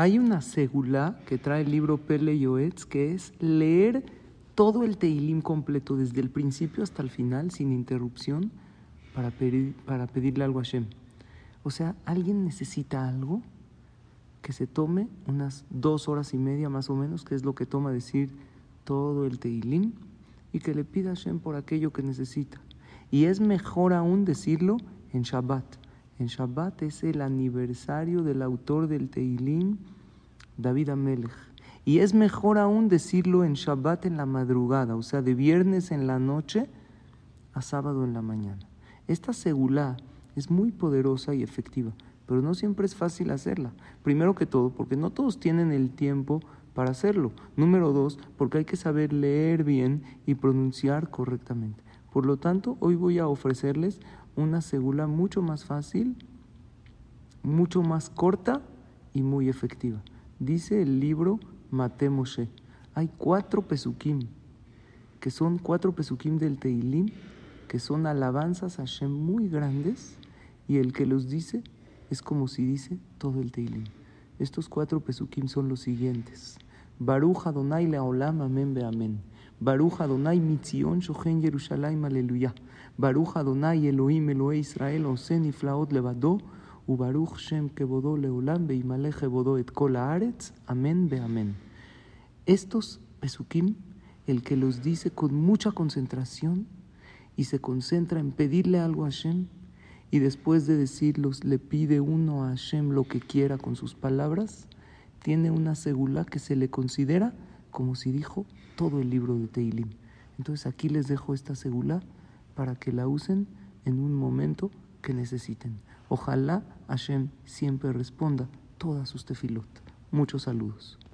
Hay una segula que trae el libro Pele Yoetz, que es leer todo el Teilim completo, desde el principio hasta el final, sin interrupción, para pedirle algo a Hashem. O sea, alguien necesita algo que se tome unas dos horas y media más o menos, que es lo que toma decir todo el Teilim, y que le pida a Hashem por aquello que necesita. Y es mejor aún decirlo en Shabbat. En Shabbat es el aniversario del autor del Teilim, David Amelech. Y es mejor aún decirlo en Shabbat en la madrugada, o sea, de viernes en la noche a sábado en la mañana. Esta segulá es muy poderosa y efectiva, pero no siempre es fácil hacerla. Primero que todo, porque no todos tienen el tiempo para hacerlo. Número dos, porque hay que saber leer bien y pronunciar correctamente. Por lo tanto, hoy voy a ofrecerles una segula mucho más fácil, mucho más corta y muy efectiva. Dice el libro Mate Moshe. Hay cuatro pesukim, que son cuatro pesukim del Teilim, que son alabanzas a Hashem muy grandes, y el que los dice es como si dice todo el Teilim. Estos cuatro pesukim son los siguientes. Baruch Adonai Leolam Amen Beamen. Baruch Adonai Mitzion Shochen Yerushalayim Aleluya. Baruch Adonai Elohim Elohe Israel Osen Iflaot Levado. Ubaruch Shem Kebodo Leolam Beimale Kebodo Et Kol Haaretz. Amén Beamen. Estos pesukim, el que los dice con mucha concentración y se concentra en pedirle algo a Hashem, y después de decirlos le pide uno a Hashem lo que quiera con sus palabras, tiene una segula que se le considera como si dijo todo el libro de Teilim. Entonces aquí les dejo esta segula para que la usen en un momento que necesiten. Ojalá Hashem siempre responda todas sus tefilot. Muchos saludos.